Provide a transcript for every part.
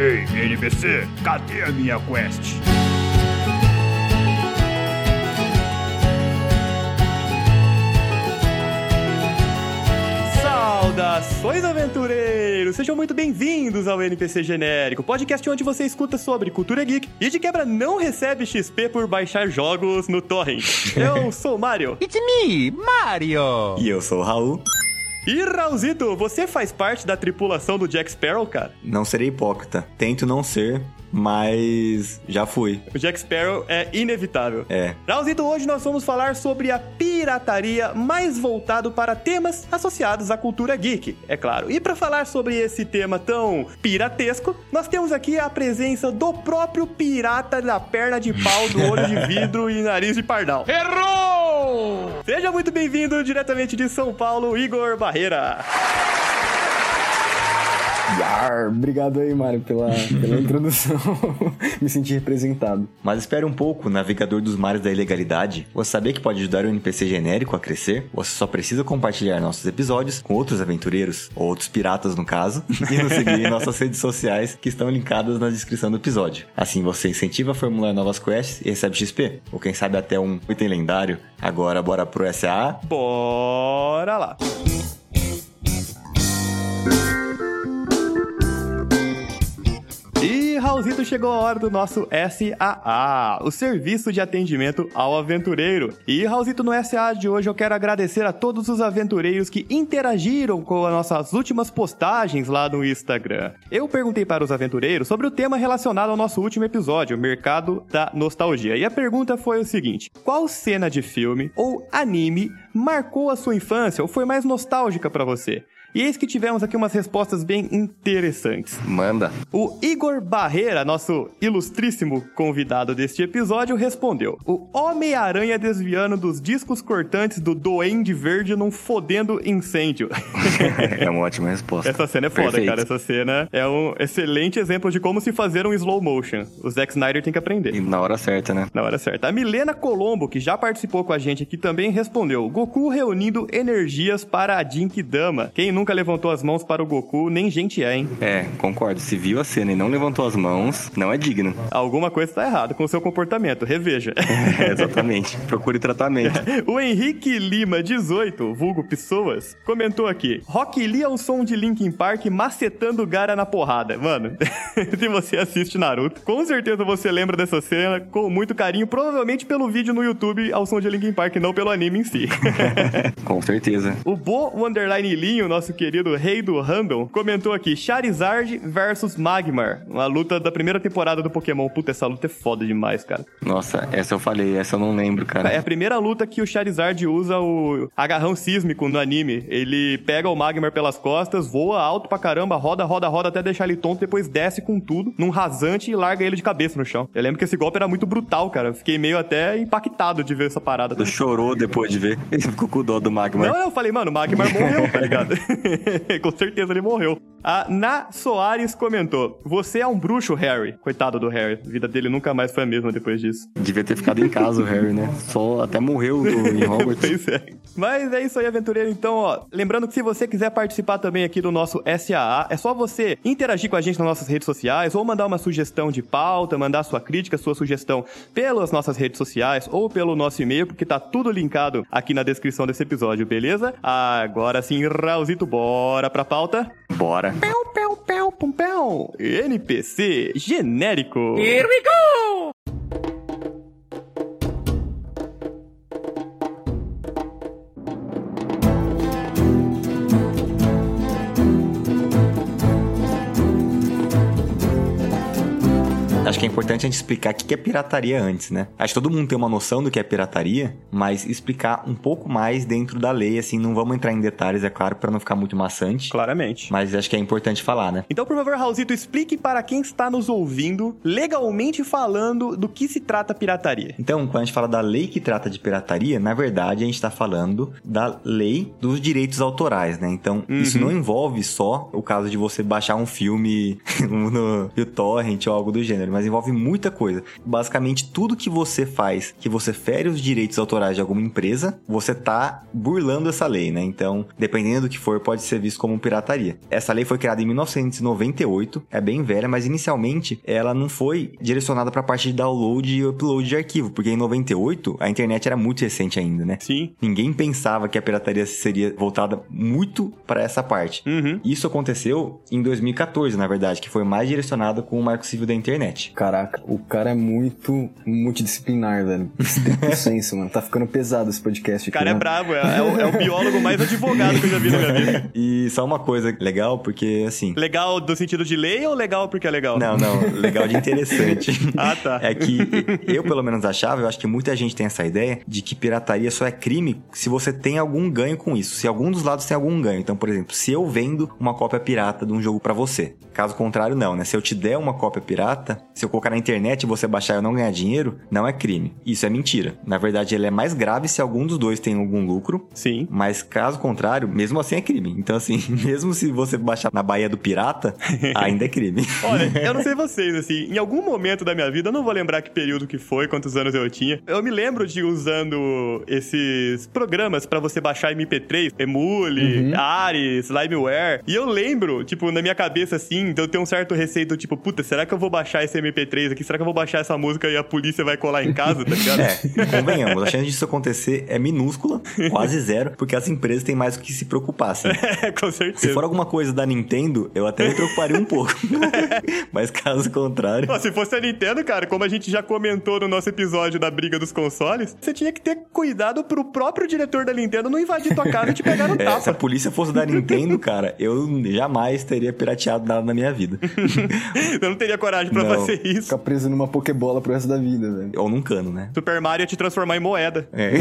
Ei, NPC, cadê a minha quest? Saudações, aventureiros! Sejam muito bem-vindos ao NPC Genérico, podcast onde você escuta sobre cultura geek e de quebra não recebe XP por baixar jogos no torrent. Eu sou o Mario. It's me, Mario! E eu sou o Raul. E Raulzito, você faz parte da tripulação do Jack Sparrow, cara? Não serei hipócrita. Tento não ser, mas já fui. O Jack Sparrow é inevitável. É. Raulzito, hoje nós vamos falar sobre a pirataria mais voltado para temas associados à cultura geek, é claro. E para falar sobre esse tema tão piratesco, nós temos aqui a presença do próprio pirata da perna de pau, do olho de vidro e nariz de pardal. Errou! Seja muito bem-vindo diretamente de São Paulo, Igor Barreira. Yar, obrigado aí, Mário, pela, pela introdução. Me senti representado. Mas espere um pouco, navegador dos mares da ilegalidade. Você sabia que pode ajudar o NPC genérico a crescer? Você só precisa compartilhar nossos episódios com outros aventureiros, ou outros piratas no caso, e nos seguir em nossas redes sociais que estão linkadas na descrição do episódio. Assim você incentiva a formular novas quests e recebe XP, ou quem sabe até um item lendário. Agora bora pro SA. Bora lá! Raulzito chegou a hora do nosso SAA, o Serviço de Atendimento ao Aventureiro. E Raulzito, no SAA de hoje eu quero agradecer a todos os aventureiros que interagiram com as nossas últimas postagens lá no Instagram. Eu perguntei para os aventureiros sobre o tema relacionado ao nosso último episódio, Mercado da Nostalgia. E a pergunta foi o seguinte: qual cena de filme ou anime marcou a sua infância ou foi mais nostálgica para você? E eis que tivemos aqui umas respostas bem interessantes. Manda. O Igor Barreira, nosso ilustríssimo convidado deste episódio, respondeu: O Homem-Aranha desviando dos discos cortantes do Duende Verde num fodendo incêndio. é uma ótima resposta. Essa cena é foda, Perfeito. cara. Essa cena é um excelente exemplo de como se fazer um slow motion. O Zack Snyder tem que aprender. E na hora certa, né? Na hora certa. A Milena Colombo, que já participou com a gente aqui, também respondeu: Goku reunindo energias para a Jinkidama. Quem nunca levantou as mãos para o Goku, nem gente é, hein? É, concordo. Se viu a cena e não levantou as mãos, não é digno. Alguma coisa está errada com o seu comportamento. Reveja. É, exatamente. Procure tratamento. o Henrique Lima, 18, vulgo Pessoas, comentou aqui: Rock Lee é o som de Linkin Park macetando o Gara na porrada. Mano, se você assiste Naruto, com certeza você lembra dessa cena com muito carinho, provavelmente pelo vídeo no YouTube ao som de Linkin Park, não pelo anime em si. Com certeza. O Bo o Underline Linho, nosso querido rei do random, comentou aqui: Charizard versus Magmar. Uma luta da primeira temporada do Pokémon. Puta, essa luta é foda demais, cara. Nossa, essa eu falei, essa eu não lembro, cara. É a primeira luta que o Charizard usa o agarrão sísmico no anime. Ele pega o Magmar pelas costas, voa alto pra caramba, roda, roda, roda até deixar ele tonto, depois desce com tudo num rasante e larga ele de cabeça no chão. Eu lembro que esse golpe era muito brutal, cara. Eu Fiquei meio até impactado de ver essa parada. Chorou depois de ver. Ele ficou com dó do Magma. Não, eu falei, mano, o Magmar morreu, tá ligado? com certeza ele morreu. A Na Soares comentou: Você é um bruxo, Harry. Coitado do Harry. A vida dele nunca mais foi a mesma depois disso. Devia ter ficado em casa o Harry, né? Só até morreu em Hogwarts. Pois é. Mas é isso aí, aventureiro. Então, ó, lembrando que se você quiser participar também aqui do nosso SAA, é só você interagir com a gente nas nossas redes sociais ou mandar uma sugestão de pauta, mandar sua crítica, sua sugestão pelas nossas redes sociais ou pelo nosso e-mail, porque tá tudo linkado aqui na descrição desse episódio, beleza? Agora sim, Raulzito, bora pra pauta? Bora. Pel, pel, pel, pum, pel. NPC genérico. Acho que é importante a gente explicar o que é pirataria antes, né? Acho que todo mundo tem uma noção do que é pirataria, mas explicar um pouco mais dentro da lei, assim, não vamos entrar em detalhes, é claro, para não ficar muito maçante. Claramente. Mas acho que é importante falar, né? Então, por favor, Raulzito, explique para quem está nos ouvindo, legalmente falando, do que se trata pirataria. Então, quando a gente fala da lei que trata de pirataria, na verdade a gente está falando da lei dos direitos autorais, né? Então, isso não envolve só o caso de você baixar um filme no, no torrent ou algo do gênero, mas envolve muita coisa. Basicamente, tudo que você faz, que você fere os direitos autorais de alguma empresa, você tá burlando essa lei, né? Então, dependendo do que for, pode ser visto como pirataria. Essa lei foi criada em 1998, é bem velha, mas inicialmente ela não foi direcionada para a parte de download e upload de arquivo, porque em 98 a internet era muito recente ainda, né? Sim. Ninguém pensava que a pirataria seria voltada muito para essa parte. Uhum. Isso aconteceu em 2014, na verdade, que foi mais direcionado com o Marco Civil da Internet. Caraca, o cara é muito multidisciplinar, velho. Tem senso, mano. Tá ficando pesado esse podcast O aqui. cara é né? brabo, é, é o, é o biólogo mais advogado que eu já vi na minha vida. E só uma coisa legal, porque assim. Legal do sentido de lei ou legal porque é legal? Não, não, legal de interessante. Ah, tá. É que eu, pelo menos, achava, eu acho que muita gente tem essa ideia de que pirataria só é crime se você tem algum ganho com isso. Se algum dos lados tem algum ganho. Então, por exemplo, se eu vendo uma cópia pirata de um jogo pra você. Caso contrário, não, né? Se eu te der uma cópia pirata, se eu colocar na internet e você baixar e eu não ganhar dinheiro, não é crime. Isso é mentira. Na verdade, ele é mais grave se algum dos dois tem algum lucro. Sim. Mas caso contrário, mesmo assim é crime. Então, assim, mesmo se você baixar na Baía do Pirata, ainda é crime. Olha, eu não sei vocês, assim, em algum momento da minha vida, eu não vou lembrar que período que foi, quantos anos eu tinha. Eu me lembro de usando esses programas pra você baixar MP3, Emule, Ares, Limeware. E eu lembro, tipo, na minha cabeça, assim, de eu ter um certo receio do tipo, puta, será que eu vou baixar esse MP3 aqui? Será que eu vou baixar essa música e a polícia vai colar em casa, tá ligado? É, convenhamos, a chance disso acontecer é minúscula, quase zero, porque as empresas têm mais o que se preocupar, assim. É, com certeza. Se for alguma coisa da Nintendo, eu até me preocuparia um pouco. Mas caso contrário. Se fosse a Nintendo, cara, como a gente já comentou no nosso episódio da briga dos consoles, você tinha que ter cuidado pro próprio diretor da Nintendo não invadir tua casa e te pegar no É, se a tapa. polícia fosse da Nintendo, cara, eu jamais teria pirateado nada na minha vida. Eu não teria coragem pra Não. fazer isso. Ficar preso numa Pokébola pro resto da vida, velho. Ou num cano, né? Super Mario ia te transformar em moeda. É.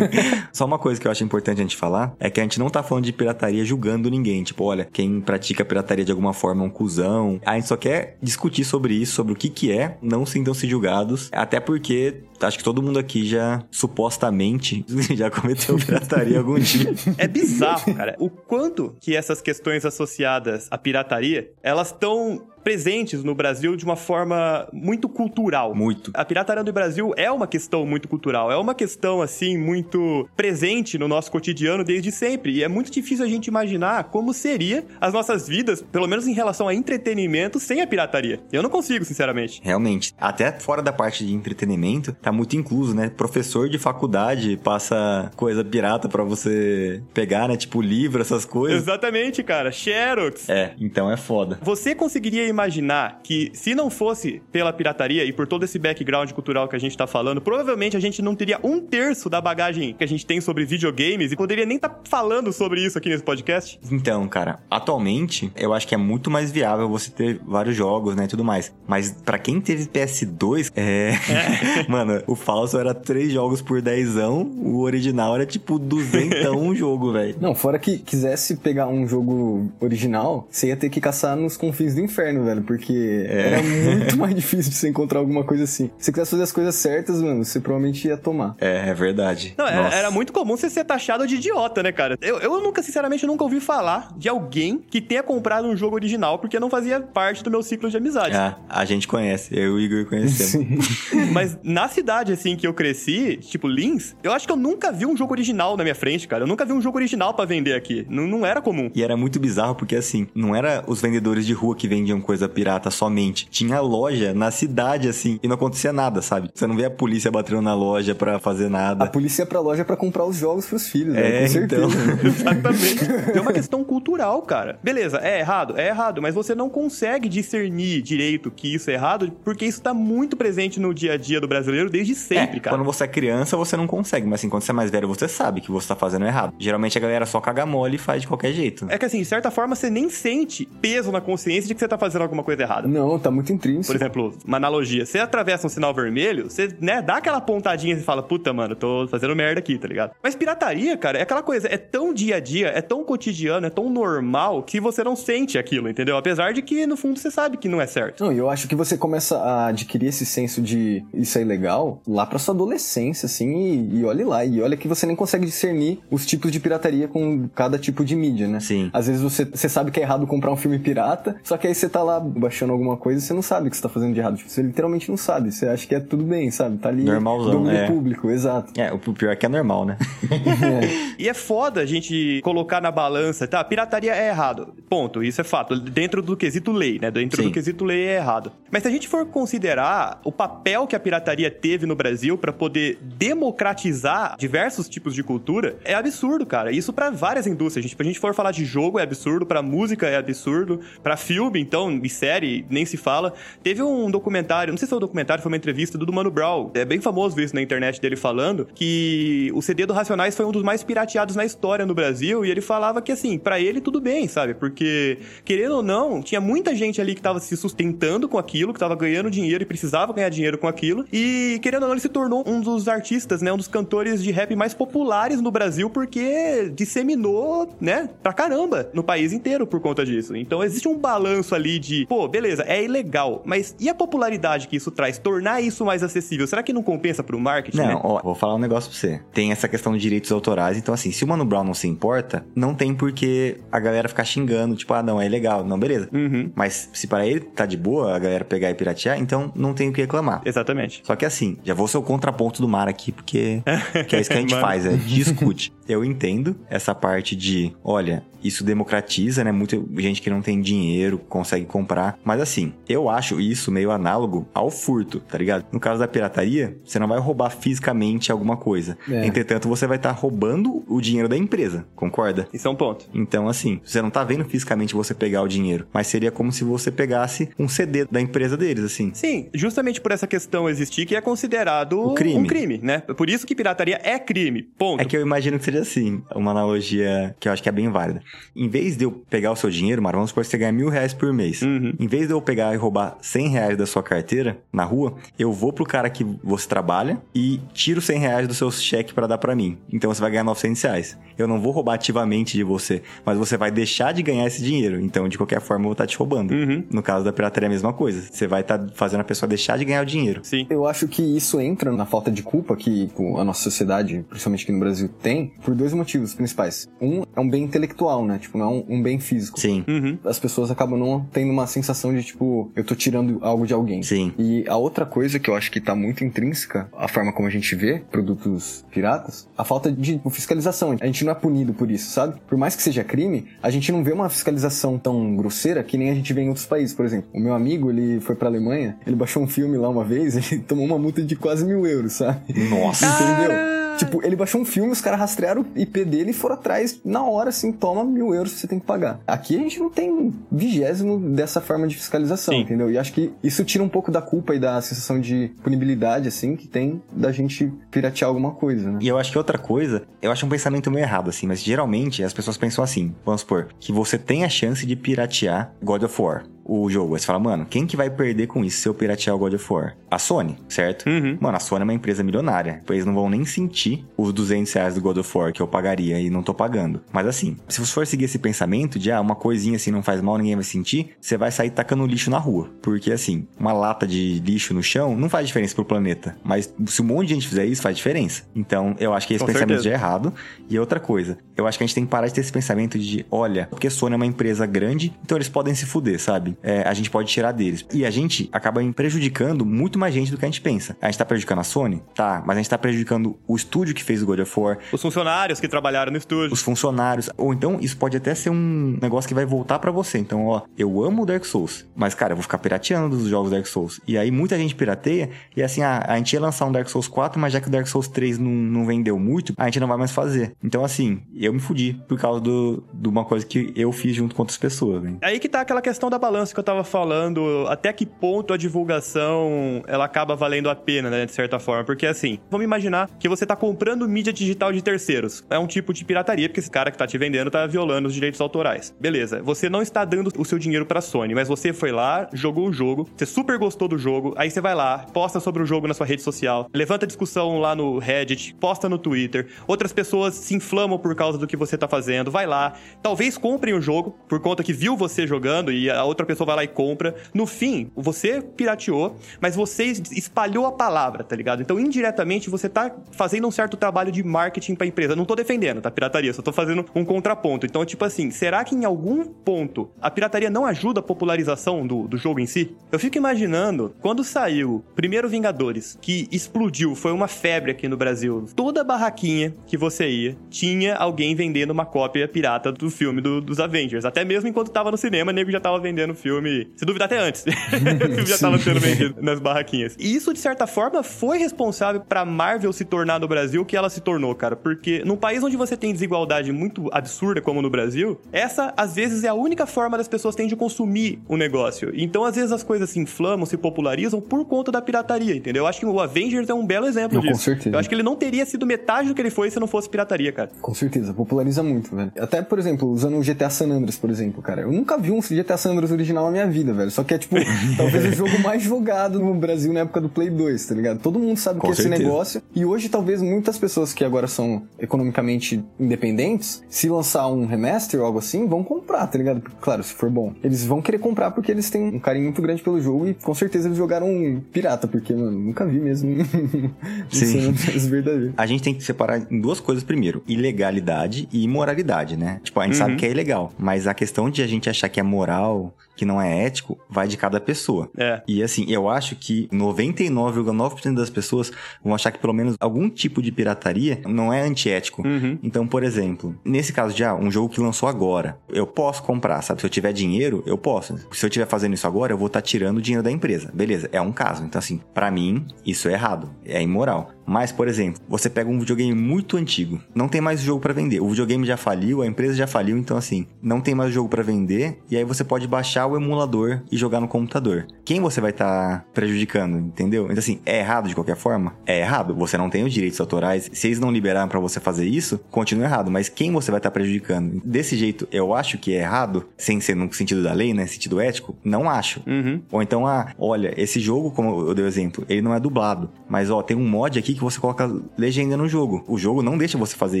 Só uma coisa que eu acho importante a gente falar é que a gente não tá falando de pirataria julgando ninguém. Tipo, olha, quem pratica pirataria de alguma forma é um cuzão. A gente só quer discutir sobre isso, sobre o que que é, não sintam-se julgados. Até porque acho que todo mundo aqui já, supostamente, já cometeu pirataria algum dia. É bizarro, cara. O quanto que essas questões associadas à pirataria, elas estão presentes no Brasil de uma forma muito cultural. Muito. A pirataria do Brasil é uma questão muito cultural, é uma questão, assim, muito presente no nosso cotidiano desde sempre. E é muito difícil a gente imaginar como seria as nossas vidas, pelo menos em relação a entretenimento, sem a pirataria. Eu não consigo, sinceramente. Realmente. Até fora da parte de entretenimento, tá muito incluso, né? Professor de faculdade passa coisa pirata pra você pegar, né? Tipo livro, essas coisas. Exatamente, cara. Xerox. É, então é foda. Você conseguiria imaginar que, se não fosse pela pirataria e por todo esse background cultural que a gente tá falando, provavelmente a gente não teria um terço da bagagem que a gente tem sobre videogames e poderia nem estar falando sobre isso aqui nesse podcast? Então, cara, atualmente eu acho que é muito mais viável você ter vários jogos, né, e tudo mais. Mas pra quem teve PS2, é, mano, o falso era três jogos por dezão, o original era tipo duzentão um jogo, velho. Não, fora que quisesse pegar um jogo original, você ia ter que caçar nos confins do inferno, velho, porque era muito mais difícil de você encontrar alguma coisa assim. Se você quisesse fazer as coisas certas, mano, você provavelmente ia tomar. É, é verdade. Não, era, era muito comum você ser taxado de idiota, né, cara? Eu, eu nunca, sinceramente, nunca ouvi falar de alguém que tenha comprado um jogo original porque não fazia parte do meu ciclo de amizade. Ah, a gente conhece, eu e o Igor conhecemos. Mas na cidade, assim, que eu cresci, tipo Lins, eu acho que eu nunca vi um jogo original na minha frente, cara. Eu nunca vi um jogo original pra vender aqui. Não, não era comum. E era muito bizarro porque assim, não era os vendedores de rua que vendiam coisa pirata somente. Tinha loja na cidade assim e não acontecia nada, sabe? Você não vê a polícia batendo na loja pra fazer A nada. polícia ia pra loja pra comprar os jogos pros filhos, É, velho, com certeza. então. Exatamente. É uma questão cultural, cara. Beleza, é errado? É errado, mas você não consegue discernir direito que isso é errado, porque isso tá muito presente no dia a dia do brasileiro desde sempre, É, cara. quando você é criança, você não consegue, mas assim, quando você é mais velho, você sabe que você tá fazendo errado. Geralmente a galera só caga mole e faz de qualquer jeito. É que assim, de certa forma, você nem sente peso na consciência de que você tá fazendo alguma coisa errada. Não, tá muito Por intrínseco. exemplo, uma analogia. Você atravessa um sinal vermelho, você, né, dá aquela pontadinha e fala, puta, mano, tô fazendo merda aqui, tá ligado? Mas pirataria, cara, é aquela coisa, é tão dia a dia, é tão cotidiano, é tão normal que você não sente aquilo, entendeu? Apesar de que, no fundo, você sabe que não é certo. Não, e eu acho que você começa a adquirir esse senso de isso é ilegal lá pra sua adolescência, assim, e, e olhe lá. E olha que você nem consegue discernir os tipos de pirataria com cada tipo de mídia, né? Sim. Às vezes você, você sabe que é errado comprar um filme pirata, só que aí você tá lá baixando alguma coisa e você não sabe o que você tá fazendo de errado. Tipo, você literalmente não sabe. Você acha que é tudo bem, sabe? Tá ali Normalzão, é. público, exato. É, o pior é que é normal, né? E é foda a gente colocar na balança, tá? Pirataria é errado. Ponto. Isso é fato. Dentro do quesito lei, né? Dentro Sim. do quesito lei é errado. Mas se a gente for considerar o papel que a pirataria teve no Brasil pra poder democratizar diversos tipos de cultura, é absurdo, cara. Isso pra várias indústrias. Gente, se a gente for falar de jogo, é absurdo. Pra música, é absurdo. Pra filme, então, e série, nem se fala. Teve um documentário, não sei se foi um documentário, foi uma entrevista do Mano Brown. É bem famoso isso na internet dele falando que o CD do Racionais foi um dos mais pirateados na história no Brasil e ele falava que assim, pra ele tudo bem, sabe? Porque querendo ou não, tinha muita gente ali que tava se sustentando com aquilo, que tava ganhando dinheiro e precisava ganhar dinheiro com aquilo. E querendo ou não, ele se tornou um dos artistas, né, um dos cantores de rap mais populares no Brasil porque disseminou, né, pra caramba no país inteiro por conta disso. Então existe um balanço ali de, pô, beleza, é ilegal, mas e a popularidade que isso traz? Tornar isso mais acessível, será que não compensa pro marketing, né? Não, ó, vou falar um negócio pra você. Tem essa questão de direitos autorais, então assim, se o Mano Brown não se importa, não tem por que a galera ficar xingando, tipo, ah, não, é ilegal. Não, beleza. Uhum, Mas se para ele tá de boa a galera pegar e piratear, então não tem o que reclamar. exatamente. Só que assim, já vou ser o contraponto do mar aqui, porque que é isso que a gente faz, é discute. Eu entendo essa parte de, olha, isso democratiza, né? Muita gente que não tem dinheiro consegue comprar. Mas assim, eu acho isso meio análogo ao furto, tá ligado? No caso da pirataria, você não vai roubar fisicamente alguma coisa. É. Entretanto, você vai estar roubando o dinheiro da empresa, concorda? Isso é um ponto. Então, assim, você não tá vendo fisicamente você pegar o dinheiro, mas seria como se você pegasse um CD da empresa deles, assim. Sim, justamente por essa questão existir que é considerado O crime. um crime, né? Por isso que pirataria é crime. Ponto. É que eu imagino que seja assim, uma analogia que eu acho que é bem válida. Em vez de eu pegar o seu dinheiro, Mara, vamos supor que você ganha mil reais por mês. Uhum. Em vez de eu pegar e roubar 100 reais da sua carteira na rua, eu vou pro cara que você trabalha e tiro 100 reais do seu cheque pra dar pra mim. Então você vai ganhar 900 reais. Eu não vou roubar ativamente de você, mas você vai deixar de ganhar esse dinheiro. Então, de qualquer forma, eu vou estar te roubando. Uhum. No caso da pirataria é a mesma coisa. Você vai estar fazendo a pessoa deixar de ganhar o dinheiro. Sim. Eu acho que isso entra na falta de culpa que a nossa sociedade, principalmente aqui no Brasil, tem, por dois motivos principais. Um é um bem intelectual, né? Tipo, não é um, um bem físico. Sim, Uhum. As pessoas acabam não tendo uma sensação de, tipo, eu tô tirando algo de alguém. sim. E a outra coisa que eu acho que tá muito intrínseca, a forma como a gente vê produtos piratas, a falta de tipo, fiscalização. A gente não é punido por isso, sabe? Por mais que seja crime, a gente não vê uma fiscalização tão grosseira que nem a gente vê em outros países. Por exemplo, o meu amigo, ele foi pra Alemanha, ele baixou um filme lá uma vez, ele tomou uma multa de quase mil euros, sabe? Nossa. Entendeu? Tipo, ele baixou um filme, os caras rastrearam o IP dele e foram atrás na hora, assim, toma mil euros que você tem que pagar. Aqui a gente não tem vigésimo dessa forma de fiscalização, Sim. entendeu? E acho que isso tira um pouco da culpa e da sensação de punibilidade, assim, que tem da gente piratear alguma coisa, né? E eu acho que outra coisa, eu acho um pensamento meio errado, assim, mas geralmente as pessoas pensam assim, vamos supor, que você tem a chance de piratear God of War. O jogo, aí você fala, mano, quem que vai perder com isso se eu piratear o God of War? A Sony, certo? Uhum. Mano, a Sony é uma empresa milionária. Eles não vão nem sentir os 200 reais do God of War que eu pagaria e não tô pagando. Mas assim, se você for seguir esse pensamento de, ah, uma coisinha assim não faz mal, ninguém vai sentir, você vai sair tacando lixo na rua. Porque assim, uma lata de lixo no chão não faz diferença pro planeta. Mas se um monte de gente fizer isso, faz diferença. Então, eu acho que esse Com pensamento certeza. já é errado. E outra coisa, eu acho que a gente tem que parar de ter esse pensamento de, olha, porque a Sony é uma empresa grande, então eles podem se fuder, sabe? É, a gente pode tirar deles. E a gente acaba prejudicando muito mais gente do que a gente pensa. A gente tá prejudicando a Sony? Tá, mas a gente tá prejudicando o estúdio que fez o God of War, Os funcionários que trabalharam no estúdio. os funcionários. Ou então, isso pode até ser um negócio que vai voltar pra você. Então, ó, eu amo o Dark Souls, mas, cara, eu vou ficar pirateando dos jogos Dark Souls. E aí, muita gente pirateia, e assim, ah, a gente ia lançar um Dark Souls 4, mas já que o Dark Souls 3 não, não vendeu muito, a gente não vai mais fazer. Então, assim, eu me fudi por causa do, de uma coisa que eu fiz junto com outras pessoas, velho. Aí que tá aquela questão da balança que eu tava falando, até que ponto a divulgação ela acaba valendo a pena, né, de certa forma. Porque assim, vamos imaginar que você tá comprando mídia digital de terceiros. É um tipo de pirataria, porque esse cara que tá te vendendo tá violando os direitos autorais. Beleza, você não está dando o seu dinheiro pra Sony, mas você foi lá, jogou o jogo, você super gostou do jogo, aí você vai lá, posta sobre o jogo na sua rede social, levanta discussão lá no Reddit, posta no Twitter, outras pessoas se inflamam por causa do que você tá fazendo, vai lá, talvez comprem o jogo por conta que viu você jogando e a outra pessoa pessoa vai lá e compra. No fim, você pirateou, mas você espalhou a palavra, tá ligado? Então, indiretamente, você tá fazendo um certo trabalho de marketing pra empresa. Não tô defendendo, tá? Pirataria, só tô fazendo um contraponto. Então, tipo assim, será que em algum ponto a pirataria não ajuda a popularização do, do jogo em si? Eu fico imaginando, quando saiu primeiro Vingadores, que explodiu, foi uma febre aqui no Brasil. Toda barraquinha que você ia, tinha alguém vendendo uma cópia pirata do filme do- dos Avengers. Até mesmo enquanto tava no cinema, nego já tava vendendo filme. Se duvidar, até antes. o filme já tava sendo vendido nas barraquinhas. E isso, de certa forma, foi responsável pra Marvel se tornar no Brasil o que ela se tornou, cara. Porque num país onde você tem desigualdade muito absurda, como no Brasil, essa, às vezes, é a única forma das pessoas têm de consumir o negócio. Então, às vezes, as coisas se inflamam, se popularizam por conta da pirataria, entendeu? Eu acho que o Avengers é um belo exemplo Não, com disso. certeza. Eu acho que ele não teria sido metade do que ele foi se não fosse pirataria, cara. Com certeza, populariza muito, velho. Até, por exemplo, usando o GTA San Andreas, por exemplo, cara. Eu nunca vi um GTA San Andreas original na minha vida, velho. Só que é, tipo, talvez o jogo mais jogado no Brasil na época do Play 2, tá ligado? Todo mundo sabe o Com que é esse negócio. E hoje, talvez, muitas pessoas que agora são economicamente independentes, se lançar um remaster ou algo assim, vão comprar, tá ligado? Porque, Claro, se for bom. Eles vão querer comprar porque eles têm um carinho muito grande pelo jogo e com certeza eles jogaram um pirata, porque, mano, nunca vi mesmo. Sim. San Andreas verdadeiro. A gente tem que separar em duas coisas primeiro: ilegalidade e imoralidade, né? Tipo, a gente sabe que é ilegal, mas a questão de a gente achar que é moral, que não é ético, vai de cada pessoa. É. E assim, eu acho que 99,9% das pessoas vão achar que pelo menos algum tipo de pirataria não é antiético. Uhum. Então, por exemplo, nesse caso de ah, um jogo que lançou agora, eu posso comprar, sabe? Se eu tiver dinheiro, eu posso. Se eu estiver fazendo isso agora, eu vou estar tirando o dinheiro da empresa. Beleza, é um caso. Então, assim, pra mim, isso é errado, é imoral. Mas, por exemplo, você pega um videogame muito antigo, não tem mais jogo pra vender. O videogame já faliu, a empresa já faliu, então assim, não tem mais jogo pra vender, e aí você pode baixar o emulador e jogar no computador. Quem você vai estar prejudicando, entendeu? Então assim, é errado de qualquer forma? É errado. Você não tem os direitos autorais. Se eles não liberaram pra você fazer isso, continua errado. Mas quem você vai estar prejudicando? Desse jeito, eu acho que é errado, sem ser no sentido da lei, né? Sentido ético, não acho. Uhum. Ou então, ah, olha, esse jogo, como eu dei o exemplo, ele não é dublado. Mas, ó, tem um mod aqui que você coloca legenda no jogo. O jogo não deixa você fazer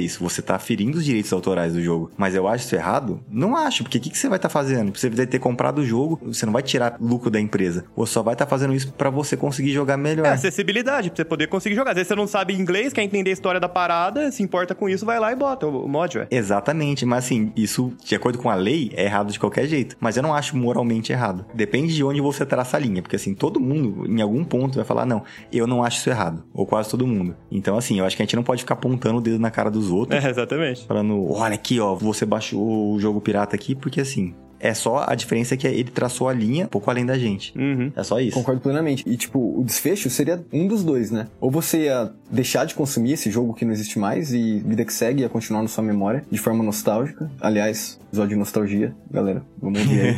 isso. Você tá ferindo os direitos autorais do jogo. Mas eu acho isso errado? Não acho, porque o que, que você vai estar fazendo? Você vai ter comprado o jogo, você não vai tirar lucro da empresa. Você só vai estar fazendo isso pra você conseguir jogar melhor. É acessibilidade, pra você poder conseguir jogar. Às vezes você não sabe inglês, quer entender a história da parada, se importa com isso, vai lá e bota o o mod, ué. Exatamente, mas assim, isso, de acordo com a lei, é errado de qualquer jeito. Mas eu não acho moralmente errado. Depende de onde você traça a linha, porque assim, todo mundo, em algum ponto, vai falar, não, eu não acho isso errado. Ou quase todo mundo. Então, assim, eu acho que a gente não pode ficar apontando o dedo na cara dos outros, É, exatamente. falando, olha aqui, ó, você baixou o jogo pirata aqui, porque assim, é só a diferença é que ele traçou a linha um pouco além da gente. Uhum. É só isso. Concordo plenamente. E, tipo, o desfecho seria um dos dois, né? Ou você ia deixar de consumir esse jogo que não existe mais e vida que segue ia continuar na sua memória de forma nostálgica. Aliás, episódio de nostalgia, galera. Vamos ouvir aí.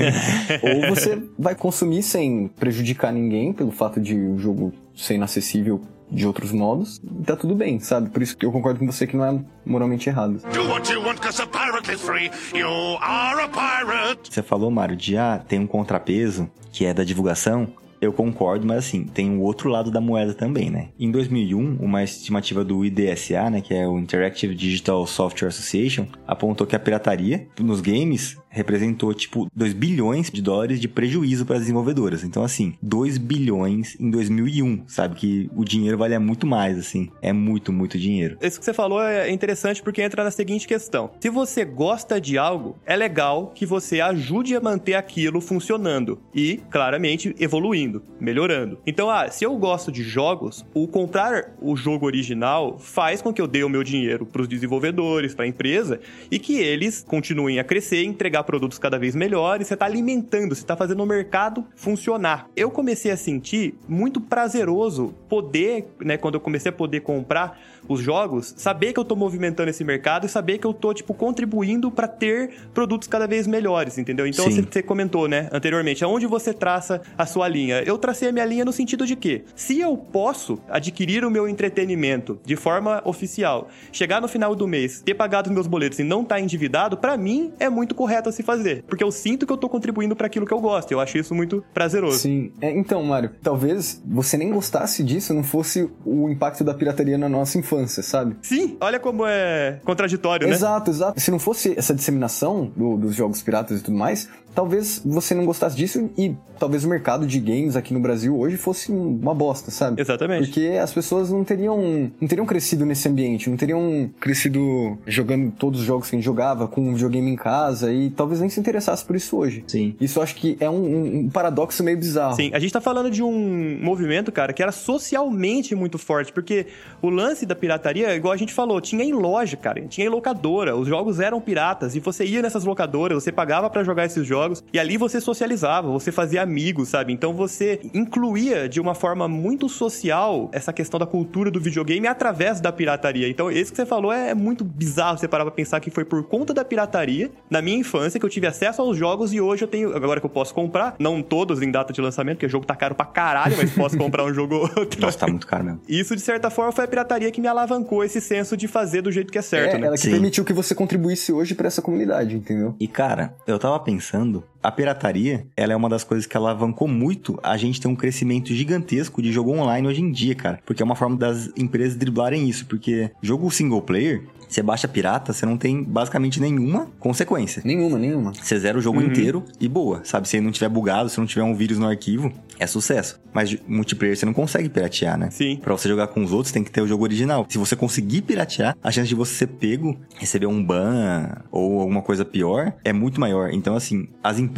Ou você vai consumir sem prejudicar ninguém pelo fato de o jogo ser inacessível de outros modos. E tá tudo bem, sabe? Por isso que eu concordo com você que não é moralmente errado. Do what you want, cause a pirate is free. You are a pirate. Você falou, Mário, de ah, tem um contrapeso que é da divulgação. Eu concordo, mas assim, tem o outro lado da moeda também, né? Em 2001, uma estimativa do IDSA, né, que é o Interactive Digital Software Association, apontou que a pirataria nos games representou, tipo, 2 bilhões de dólares de prejuízo para as desenvolvedoras. Então, assim, 2 bilhões em 2001, sabe? Que o dinheiro valia muito mais, assim. É muito, muito dinheiro. Isso que você falou é interessante porque entra na seguinte questão. Se você gosta de algo, é legal que você ajude a manter aquilo funcionando e, claramente, evoluindo, melhorando. Então, ah, se eu gosto de jogos, o comprar o jogo original faz com que eu dê o meu dinheiro para os desenvolvedores, para a empresa e que eles continuem a crescer e entregar produtos cada vez melhores. Você está alimentando, você está fazendo o mercado funcionar. Eu comecei a sentir muito prazeroso poder, né, quando eu comecei a poder comprar os jogos, saber que eu tô movimentando esse mercado e saber que eu tô, tipo, contribuindo para ter produtos cada vez melhores, entendeu? Então, Sim. você, comentou, né, anteriormente, aonde você traça a sua linha? Eu tracei a minha linha no sentido de que, se eu posso adquirir o meu entretenimento de forma oficial, chegar no final do mês, ter pagado os meus boletos e não estar endividado, para mim é muito correto certo a se fazer. Porque eu sinto que eu tô contribuindo para aquilo que eu gosto. Eu acho isso muito prazeroso. Sim. É, então, Mário, talvez você nem gostasse disso não fosse o impacto da pirataria na nossa infância, sabe? Sim, olha como é contraditório, né? Exato, exato. Se não fosse essa disseminação do- dos jogos piratas e tudo mais, talvez você não gostasse disso e talvez o mercado de games aqui no Brasil hoje fosse uma bosta, sabe? Exatamente. Porque as pessoas não teriam, não teriam crescido nesse ambiente, não teriam crescido jogando todos os jogos que a gente jogava, com um videogame em casa e talvez nem se interessasse por isso hoje. Sim. Isso eu acho que é um, um- paradoxo meio bizarro. Sim, a gente tá falando de um movimento, cara, que era socialmente muito forte, porque o lance da pirataria, igual a gente falou, tinha em loja, cara, tinha em locadora, os jogos eram piratas e você ia nessas locadoras, você pagava pra jogar esses jogos e ali você socializava, você fazia amigos, sabe? Então você incluía de uma forma muito social essa questão da cultura do videogame através da pirataria. Então, isso que você falou é muito bizarro você parar pra pensar que foi por conta da pirataria, na minha infância, que eu tive acesso aos jogos e hoje eu tenho, agora que eu posso comprar, não todos em data de lançamento, porque o jogo tá caro pra caralho, mas posso comprar um jogo ou outro. Nossa, tá muito caro mesmo. Isso, de certa forma, foi a pirataria que me alavancou esse senso de fazer do jeito que é certo, é, né? ela que Sim. permitiu que você contribuísse hoje pra essa comunidade, entendeu? E cara, eu tava pensando, a pirataria, ela é uma das coisas que alavancou muito a gente ter um crescimento gigantesco de jogo online hoje em dia, cara. Porque é uma forma das empresas driblarem isso, porque jogo single player, você baixa pirata, você não tem basicamente nenhuma consequência. Nenhuma, nenhuma. Você zera o jogo inteiro e boa, sabe? Se ele não tiver bugado, se não tiver um vírus no arquivo, é sucesso. Mas multiplayer você não consegue piratear, né? Sim. Pra você jogar com os outros, tem que ter o jogo original. Se você conseguir piratear, a chance de você ser pego, receber um ban ou alguma coisa pior, é muito maior. Então, assim, as empresas,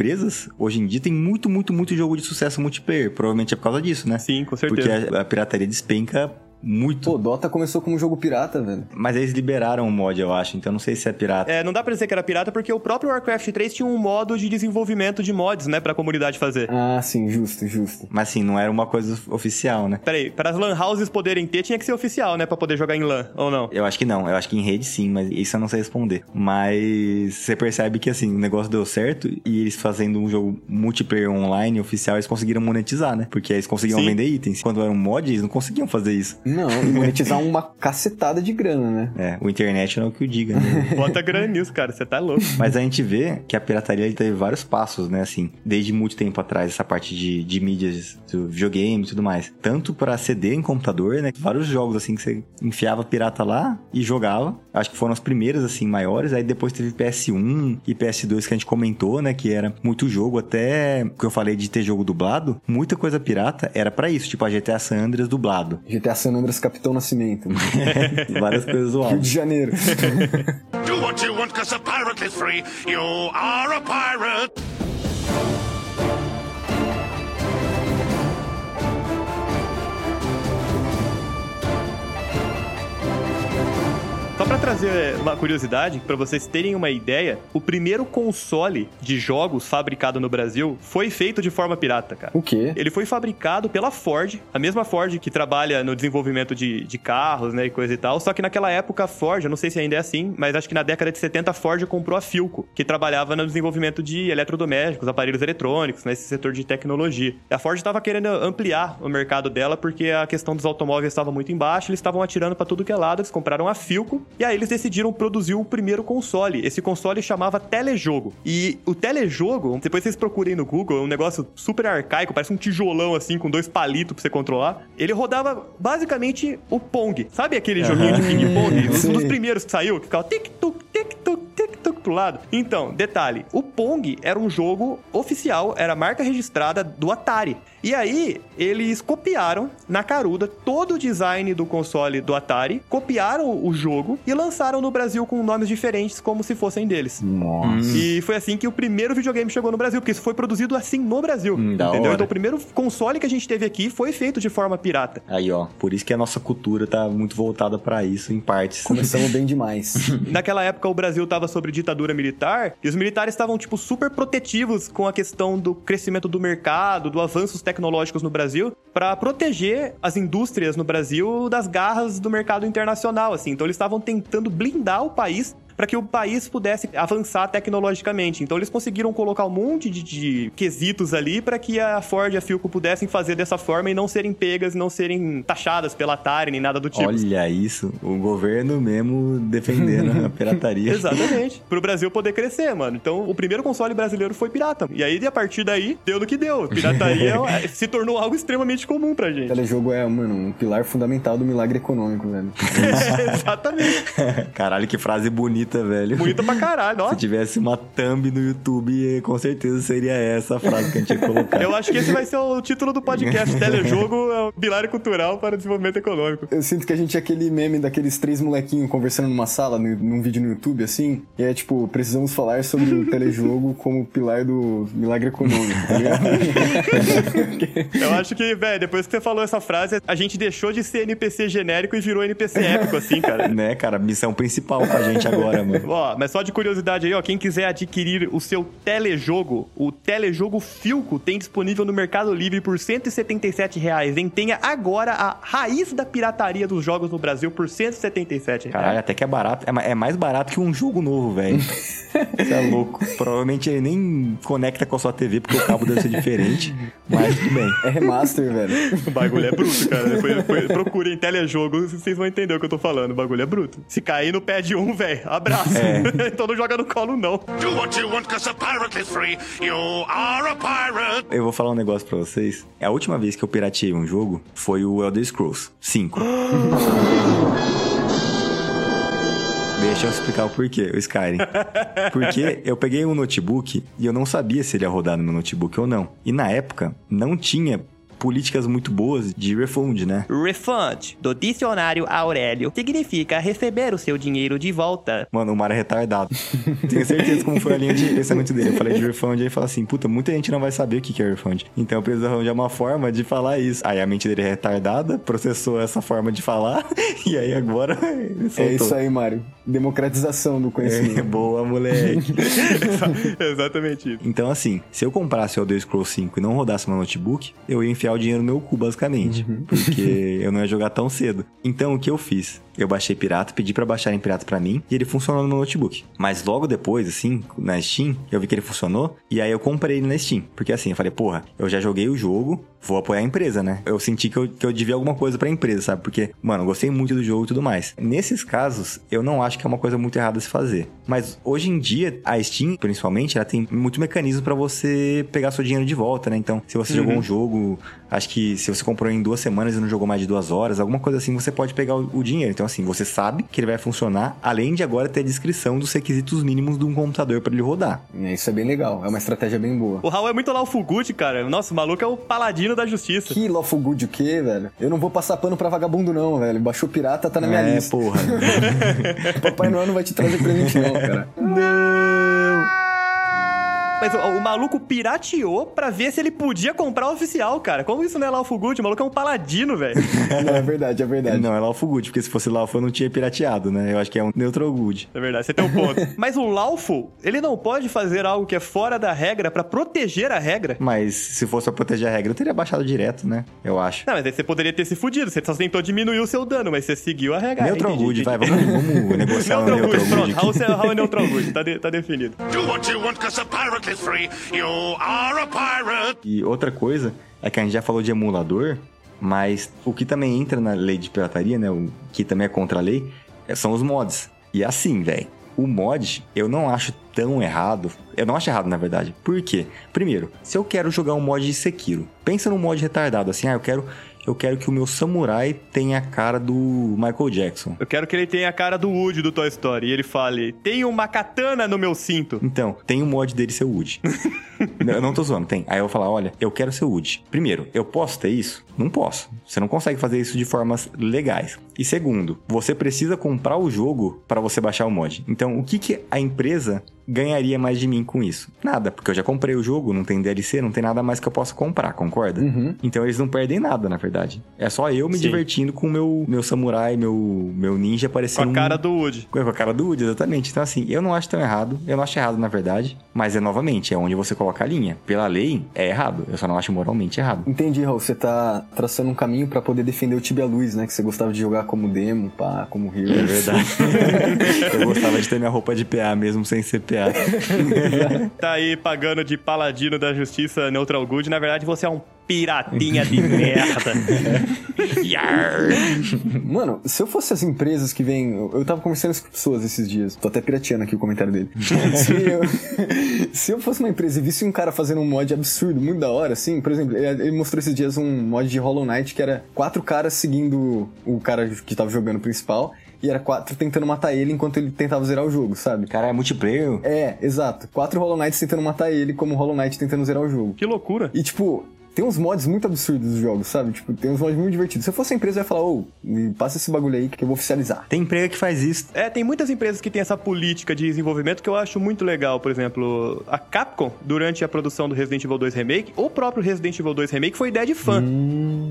hoje em dia, tem muito, muito, muito jogo de sucesso multiplayer. Provavelmente é por causa disso, né? Sim, com certeza. Porque a, a pirataria despenca muito. Pô, Dota começou como jogo pirata, velho. Mas eles liberaram o mod, eu acho. Então, não sei se é pirata. É, não dá pra dizer que era pirata porque o próprio Warcraft 3 tinha um modo de desenvolvimento de mods, né, pra comunidade fazer. Ah, sim, justo, justo. Mas, assim, não era uma coisa oficial, né? Peraí, para as lan houses poderem ter, tinha que ser oficial, né, pra poder jogar em lan, ou não? Eu acho que não, eu acho que em rede sim, mas isso eu não sei responder. Mas você percebe que assim, o negócio deu certo e eles fazendo um jogo multiplayer online oficial, eles conseguiram monetizar, né? Porque eles conseguiam Sim. vender itens. Quando era um mod, eles não conseguiam fazer isso. Não, e monetizar uma cacetada de grana, né? É, o internet não é o que o diga, né? Bota grana nisso, cara, você tá louco. Mas a gente vê que a pirataria teve vários passos, né? Assim, desde muito tempo atrás, essa parte de, de mídias, do videogame e tudo mais. Tanto pra CD em computador, né? Vários jogos, assim, que você enfiava pirata lá e jogava. Acho que foram as primeiras, assim, maiores. Aí depois teve PS1 e PS2 que a gente comentou, né? Que era muito jogo, até que eu falei de ter jogo dublado. Muita coisa pirata era pra isso, tipo a GTA San Andreas dublado. GTA San Andreas Capitão Nascimento. Várias coisas Rio zoadas. de Janeiro. Do what you want, cause a pirate is free. You are a pirate. Pra trazer uma curiosidade, pra vocês terem uma ideia, o primeiro console de jogos fabricado no Brasil foi feito de forma pirata, cara. O quê? Ele foi fabricado pela Ford, a mesma Ford que trabalha no desenvolvimento de, de carros, né, e coisa e tal. Só que naquela época a Ford, eu não sei se ainda é assim, mas acho que na década de 70 a Ford comprou a Philco, que trabalhava no desenvolvimento de eletrodomésticos, aparelhos eletrônicos, nesse setor de tecnologia. A Ford estava querendo ampliar o mercado dela porque a questão dos automóveis estava muito embaixo, eles estavam atirando para tudo que é lado, eles compraram a Philco e aí eles decidiram produzir o primeiro console. Esse console chamava Telejogo. E o Telejogo, depois vocês procurem no Google, é um negócio super arcaico, parece um tijolão assim com dois palitos pra você controlar. Ele rodava basicamente o Pong. Sabe aquele joguinho de ping-pong? Um dos primeiros que saiu, que ficava tic-tuc, tic-tuc, tic-tuc pro lado. Então, detalhe, o Pong era um jogo oficial, era a marca registrada do Atari. E aí, eles copiaram na caruda todo o design do console do Atari, copiaram o jogo e lançaram no Brasil com nomes diferentes, como se fossem deles. Nossa. E foi assim que o primeiro videogame chegou no Brasil, porque isso foi produzido assim no Brasil. Hum, da entendeu? hora. Então o primeiro console que a gente teve aqui foi feito de forma pirata. Aí, ó, por isso que a nossa cultura tá muito voltada pra isso, em partes. Começamos bem demais. Naquela época o Brasil estava sob ditadura militar e os militares estavam tipo super protetivos com a questão do crescimento do mercado, do avanços tecnológicos no Brasil, para proteger as indústrias no Brasil das garras do mercado internacional, assim. Então eles estavam tentando blindar o país para que o país pudesse avançar tecnologicamente. Então eles conseguiram colocar um monte de, de quesitos ali para que a Ford e a Philco pudessem fazer dessa forma e não serem pegas, não serem taxadas pela Atari nem nada do tipo. Olha isso, o governo mesmo defendendo a pirataria. Exatamente. Pro Brasil poder crescer, mano. Então, o primeiro console brasileiro foi pirata. E aí, a partir daí, deu no que deu. Pirataria é- se tornou algo extremamente comum pra gente. Telejogo é, mano, um pilar fundamental do milagre econômico, velho. Exatamente. Caralho, que frase bonita, velho. Bonita pra caralho, ó. Se tivesse uma thumb no YouTube, com certeza seria essa a frase que a gente ia colocar. Eu acho que esse vai ser o título do podcast. Telejogo é o pilar cultural para o desenvolvimento econômico. Eu sinto que a gente é aquele meme daqueles três molequinhos conversando numa sala, num vídeo no YouTube, assim, e é tipo, precisamos falar sobre o telejogo como pilar do milagre econômico, tá ligado? Eu acho que, velho, depois que você falou essa frase, a gente deixou de ser NPC genérico e virou NPC épico, assim, cara. Né, cara? Missão principal pra gente agora, mano. Ó, mas só de curiosidade aí, ó, quem quiser adquirir o seu telejogo, o telejogo Filco tem disponível no Mercado Livre por 177 reais, hein? Tenha agora a raiz da pirataria dos jogos no Brasil por 177 reais. Caralho, até que é barato. É É mais barato que um jogo novo, velho. Você é louco. Provavelmente ele nem conecta com a sua TV, porque o cabo deve ser diferente. Mas tudo bem. É remaster, velho. O bagulho é bruto, cara. Depois, depois procurem telejogo, vocês vão entender o que eu tô falando. O bagulho é bruto. Se cair no pé de um, velho, abraço. então não joga no colo, não. Do what you want, cause a pirate is free. You are a pirate. Eu vou falar um negócio pra vocês. A última vez que eu pirateei um jogo foi o Elder Scrolls 5. Deixa eu explicar o porquê, o Skyrim. Porque eu peguei um notebook e eu não sabia se ele ia rodar no meu notebook ou não. E na época, não tinha políticas muito boas de refund, né? Refund, do dicionário Aurélio, significa receber o seu dinheiro de volta. Mano, o Mário é retardado. Tenho certeza como foi a linha de pensamento dele. Eu falei de refund, aí ele fala assim, puta, muita gente não vai saber o que que é refund. Então eu preciso arranjar uma forma de falar isso. Aí a mente dele é retardada, processou essa forma de falar, e aí agora. É isso aí, Mário. Democratização do É, conhecimento. boa, moleque. Exatamente isso. Então, assim, se eu comprasse o Elder Scrolls 5 e não rodasse meu notebook, eu ia enfiar o dinheiro no meu cu, basicamente. Porque eu não ia jogar tão cedo. Então, o que eu fiz? Eu baixei pirata, pedi pra baixarem pirata pra mim e ele funcionou no meu notebook. Mas logo depois, assim, na Steam, eu vi que ele funcionou e aí eu comprei ele na Steam. Porque assim, eu falei, porra, eu já joguei o jogo, vou apoiar a empresa, né? Eu senti que eu, que eu devia alguma coisa pra empresa, sabe? Porque, mano, eu gostei muito do jogo e tudo mais. Nesses casos, eu não acho que é uma coisa muito errada se fazer. Mas hoje em dia, a Steam, principalmente, ela tem muito mecanismo pra você pegar seu dinheiro de volta, né? Então, se você jogou um jogo, acho que se você comprou em duas semanas e não jogou mais de duas horas, alguma coisa assim, você pode pegar o, o dinheiro. Então, assim, você sabe que ele vai funcionar, além de agora ter a descrição dos requisitos mínimos de um computador pra ele rodar. É, Isso é bem legal. É uma estratégia bem boa. O Raul é muito lá o Fuguti, cara. Nossa, o maluco é o paladino da justiça. Que lawful good o quê, velho? Eu não vou passar pano pra vagabundo, não, velho. Baixou pirata, tá na minha é, lista. porra. Papai Noel não vai te trazer presente, não, cara. Mas o, o maluco pirateou pra ver se ele podia comprar o oficial, cara. Como isso não é o Fuguti? O maluco é um paladino, velho. é verdade, é verdade. não, é Lawful Good, porque se fosse Lawful eu não tinha pirateado, né? Eu acho que é um Neutral Good. É verdade, você tem um ponto. Mas o Lawful, ele não pode fazer algo que é fora da regra pra proteger a regra. Mas se fosse pra proteger a regra, eu teria baixado direto, né? Eu acho. Não, mas aí você poderia ter se fudido. Você só tentou diminuir o seu dano, mas você seguiu a regra. Neutral Good, vai, vamos, vamos negociar Neutral Neutral Good, pronto. Good Raul, é Neutral Good, tá, de- tá definido. Do what you want, cause a pirate You are a pirate. E outra coisa é que a gente já falou de emulador, mas o que também entra na lei de pirataria, né? O que também é contra a lei, é- são os mods. E assim, velho. O mod, eu não acho tão errado. Eu não acho errado, na verdade. Por quê? Primeiro, se eu quero jogar um mod de Sekiro, pensa num mod retardado, assim, ah, eu quero, eu quero que o meu samurai tenha a cara do Michael Jackson. Eu quero que ele tenha a cara do Woody do Toy Story e ele fale: tem uma katana no meu cinto. Então, tem um mod dele ser Woody. Eu não tô zoando, tem. Aí eu vou falar, olha, eu quero ser Woody. Primeiro, eu posso ter isso? Não posso. Você não consegue fazer isso de formas legais. E segundo, você precisa comprar o jogo para você baixar o mod. Então, o que, que a empresa ganharia mais de mim com isso? Nada, porque eu já comprei o jogo, não tem DLC, não tem nada mais que eu possa comprar, concorda? Então eles não perdem nada, na verdade. É só eu me Sim. divertindo com o meu, meu samurai, meu, meu ninja Com parecendo a um- cara do Woody. com a cara do Woody, exatamente. Então, assim, eu não acho tão errado. Eu não acho errado, na verdade. Mas é novamente, é onde você coloca a linha. Pela lei, é errado. Eu só não acho moralmente errado. Entendi, Raul. Você tá traçando um caminho pra poder defender o Tibia Luz, né? Que você gostava de jogar como demo, pá, como hero. É verdade. eu gostava de ter minha roupa de PA mesmo sem ser PA. Tá aí pagando de paladino da justiça Neutral Good. Na verdade, você é um piratinha de merda. Mano, se eu fosse as empresas que vêm. Eu tava conversando com pessoas esses dias. Tô até pirateando aqui o comentário dele. se, eu, se eu fosse uma empresa e visse um cara fazendo um mod absurdo, muito da hora, assim, por exemplo, ele ele mostrou esses dias um mod de Hollow Knight que era quatro caras seguindo o cara que tava jogando o principal. E era quatro tentando matar ele enquanto ele tentava zerar o jogo, sabe? Cara, é multiplayer? É, exato. Quatro Hollow Knights tentando matar ele, como Hollow Knight tentando zerar o jogo. Que loucura. E, tipo, tem uns mods muito absurdos dos jogos, sabe? Tipo, tem uns mods muito divertidos. Se eu fosse a empresa, eu ia falar, ô, me passa esse bagulho aí que eu vou oficializar. Tem empresa que faz isso. É, tem muitas empresas que têm essa política de desenvolvimento que eu acho muito legal. Por exemplo, a Capcom, durante a produção do Resident Evil 2 Remake, o próprio Resident Evil 2 Remake foi ideia de fã.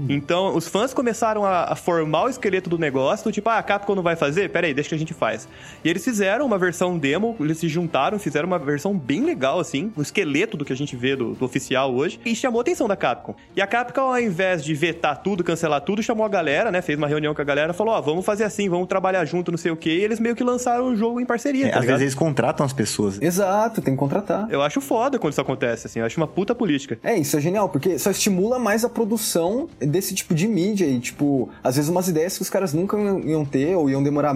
Então, os fãs começaram a, a formar o esqueleto do negócio, do tipo, ah, a Capcom não vai fazer? Pera aí, deixa que a gente faz. E eles fizeram uma versão demo, eles se juntaram, fizeram uma versão bem legal, assim, o esqueleto do que a gente vê do, do oficial hoje, e chamou a atenção da Capcom. E a Capcom, ao invés de vetar tudo, cancelar tudo, chamou a galera, né, fez uma reunião com a galera, falou, ó, vamos fazer assim, vamos trabalhar junto, não sei o quê, e eles meio que lançaram o jogo em parceria, É, tá às ligado? vezes eles contratam as pessoas. Exato, tem que contratar. Eu acho foda quando isso acontece, assim, eu acho uma puta política. É, isso é genial, porque só estimula mais a produção desse tipo de mídia e, tipo, às vezes umas ideias que os caras nunca iam ter ou iam demorar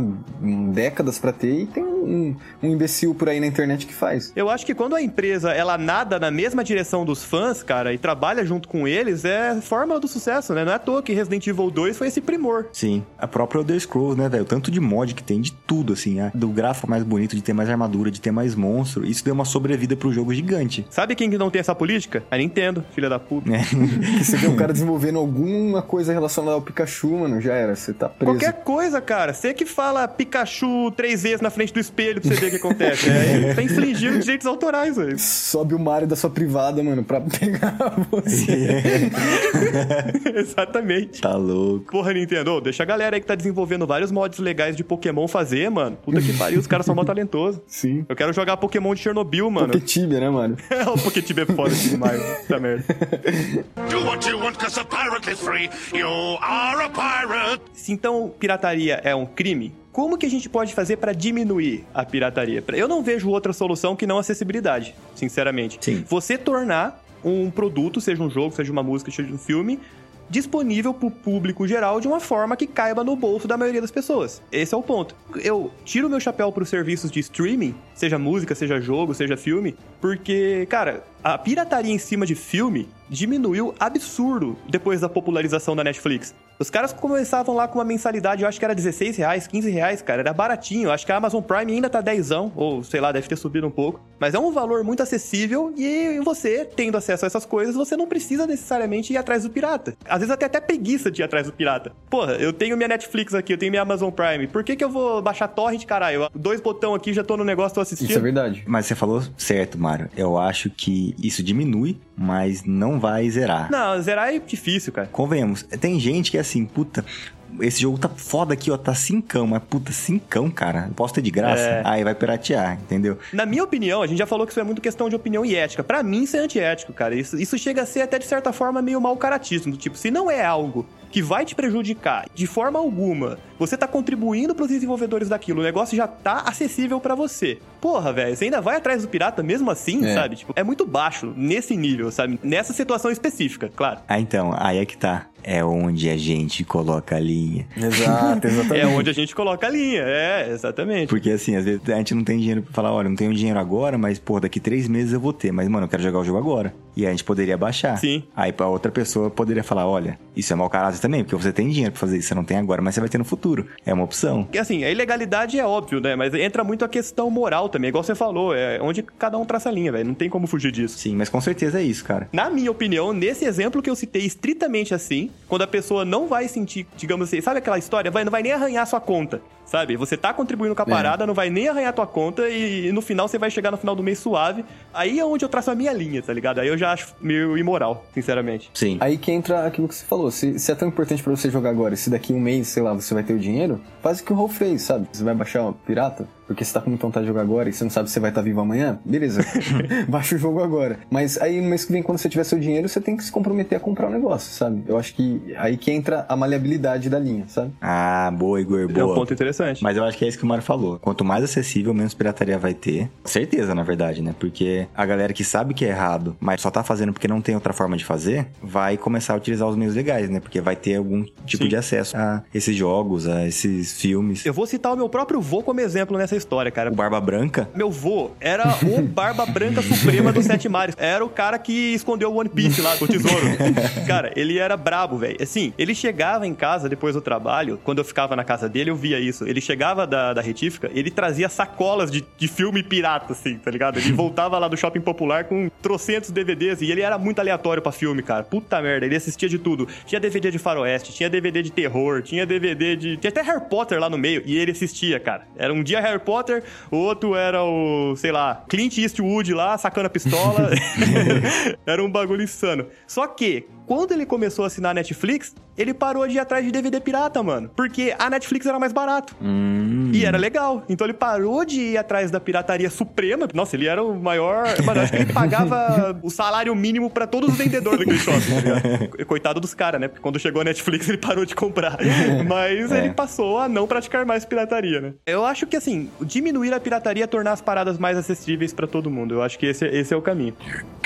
décadas pra ter e tem um, um imbecil por aí na internet que faz. Eu acho que quando a empresa ela nada na mesma direção dos fãs, cara, e trabalha junto com eles, é fórmula do sucesso, né? Não é à toa que Resident Evil 2 foi esse primor. Sim. A própria Elder Scrolls, né, velho? O Tanto de mod que tem, de tudo, assim. né? Do gráfico mais bonito, de ter mais armadura, de ter mais monstro. Isso deu uma sobrevida pro jogo gigante. Sabe quem que não tem essa política? A Nintendo, filha da puta. Que você vê um cara desenvolvendo alguma coisa relacionada ao Pikachu, mano, já era, você tá preso. Qualquer coisa, cara. Você que fala Pikachu três vezes na frente do espelho pra você ver o que acontece. É, tá infringindo direitos autorais, velho. Sobe o Mario da sua privada, mano, pra pegar você. Exatamente. tá louco. Porra, Nintendo, deixa a galera aí que tá desenvolvendo vários mods legais de Pokémon fazer, mano. Puta que pariu, os caras são mó talentosos. Sim. Eu quero jogar Pokémon de Chernobyl, mano. Porque Tibia, né, mano? o Poketib é foda demais, essa merda. Do what you want, cause a pirate is free. You are a pirate. Se então pirataria é um crime, como que a gente pode fazer pra diminuir a pirataria? Eu não vejo outra solução que não acessibilidade, sinceramente. Sim. Você tornar um produto, seja um jogo, seja uma música, seja um filme, disponível pro público geral de uma forma que caiba no bolso da maioria das pessoas. Esse é o ponto. Eu tiro meu chapéu pros serviços de streaming, seja música, seja jogo, seja filme, porque, cara, a pirataria em cima de filme diminuiu absurdo depois da popularização da Netflix. Os caras começavam lá com uma mensalidade, eu acho que era 16 reais, 15 reais, cara, era baratinho. Eu acho que a Amazon Prime ainda tá 10, ou sei lá, deve ter subido um pouco. Mas é um valor muito acessível e você, tendo acesso a essas coisas, você não precisa necessariamente ir atrás do pirata. Às vezes até até preguiça de ir atrás do pirata. Porra, eu tenho minha Netflix aqui, eu tenho minha Amazon Prime. Por que que eu vou baixar torrent, caralho? Dois botão aqui, já tô no negócio, tô assistindo. Isso é verdade. Mas você falou certo, Mário. Eu acho que isso diminui, mas não vai zerar. Não, zerar é difícil, cara. Convenhamos, tem gente que é assim, puta, esse jogo tá foda aqui, ó, tá cincão, mas puta, cincão, cara, eu posso ter de graça? É. Aí vai piratear, entendeu? Na minha opinião, a gente já falou que isso é muito questão de opinião e ética. Pra mim, isso é antiético, cara. Isso, isso chega a ser até, de certa forma, meio mau caratismo. Tipo, se não é algo que vai te prejudicar de forma alguma, você tá contribuindo pros desenvolvedores daquilo, o negócio já tá acessível pra você. Porra, velho, você ainda vai atrás do pirata mesmo assim, É. sabe? Tipo, é muito baixo nesse nível, sabe? Nessa situação específica, claro. Ah, então, aí é que tá. É onde a gente coloca a linha. Exato, exatamente. É onde a gente coloca a linha, é, exatamente. Porque assim, às vezes a gente não tem dinheiro pra falar, olha, não tenho dinheiro agora, mas, pô, daqui três meses eu vou ter. Mas, mano, eu quero jogar o jogo agora. E aí a gente poderia baixar. Sim. Aí pra outra pessoa poderia falar, olha, isso é mau caráter também, porque você tem dinheiro pra fazer isso, você não tem agora, mas você vai ter no futuro. É uma opção. Porque, assim, a ilegalidade é óbvio, né? Mas entra muito a questão moral também, igual você falou, é onde cada um traça a linha, velho. Não tem como fugir disso. Sim, mas com certeza é isso, cara. Na minha opinião, nesse exemplo que eu citei estritamente assim, quando a pessoa não vai sentir, digamos assim, sabe aquela história? Vai, não vai nem arranhar sua conta, sabe? Você tá contribuindo com a parada, não vai nem arranhar tua conta e, no final você vai chegar no final do mês suave. Aí é onde eu traço a minha linha, tá ligado? Aí eu já acho meio imoral, sinceramente. Sim. Aí que entra aquilo que você falou. Se, se é tão importante pra você jogar agora, se daqui um mês, sei lá, você vai ter o dinheiro, faz o que o Raul fez, sabe? Você vai baixar uma pirata. Porque você tá com vontade de jogar agora e você não sabe se você vai estar vivo amanhã, beleza. Baixa o jogo agora. Mas aí no mês que vem, quando você tiver seu dinheiro, você tem que se comprometer a comprar o negócio, sabe? Eu acho que aí que entra a maleabilidade da linha, sabe? Ah, boa, Igor, boa. É um ponto interessante. Mas eu acho que é isso que o Mário falou. Quanto mais acessível, menos pirataria vai ter. Certeza, na verdade, né? Porque a galera que sabe que é errado, mas só tá fazendo porque não tem outra forma de fazer, vai começar a utilizar os meios legais, né? Porque vai ter algum tipo Sim. de acesso a esses jogos, a esses filmes. Eu vou citar o meu próprio vô como exemplo nessa história, cara. O Barba Branca, Meu vô era o Barba Branca Suprema dos Sete Mares. Era o cara que escondeu o One Piece lá, o tesouro. cara, ele era brabo, velho. Assim, ele chegava em casa depois do trabalho, quando eu ficava na casa dele, eu via isso. Ele chegava da, da retífica, ele trazia sacolas de, de filme pirata, assim, tá ligado? Ele voltava lá do shopping popular com trocentos DVDs e ele era muito aleatório pra filme, cara. Puta merda, ele assistia de tudo. Tinha DVD de faroeste, tinha DVD de terror, tinha DVD de... Tinha até Harry Potter lá no meio e ele assistia, cara. Era um dia Harry Potter, o outro era o, sei lá, Clint Eastwood lá, sacando a pistola. era um bagulho insano. Só que, quando ele começou a assinar a Netflix, ele parou de ir atrás de DVD pirata, mano. Porque a Netflix era mais barato. E era legal. Então ele parou de ir atrás da pirataria suprema. Nossa, ele era o maior. Mano, eu acho que ele pagava o salário mínimo pra todos os vendedores daquele shopping. tá? Coitado dos caras, né? Porque quando chegou a Netflix ele parou de comprar. Mas ele passou a não praticar mais pirataria, né? Eu acho que assim, diminuir a pirataria é tornar as paradas mais acessíveis pra todo mundo. Eu acho que esse, esse é o caminho.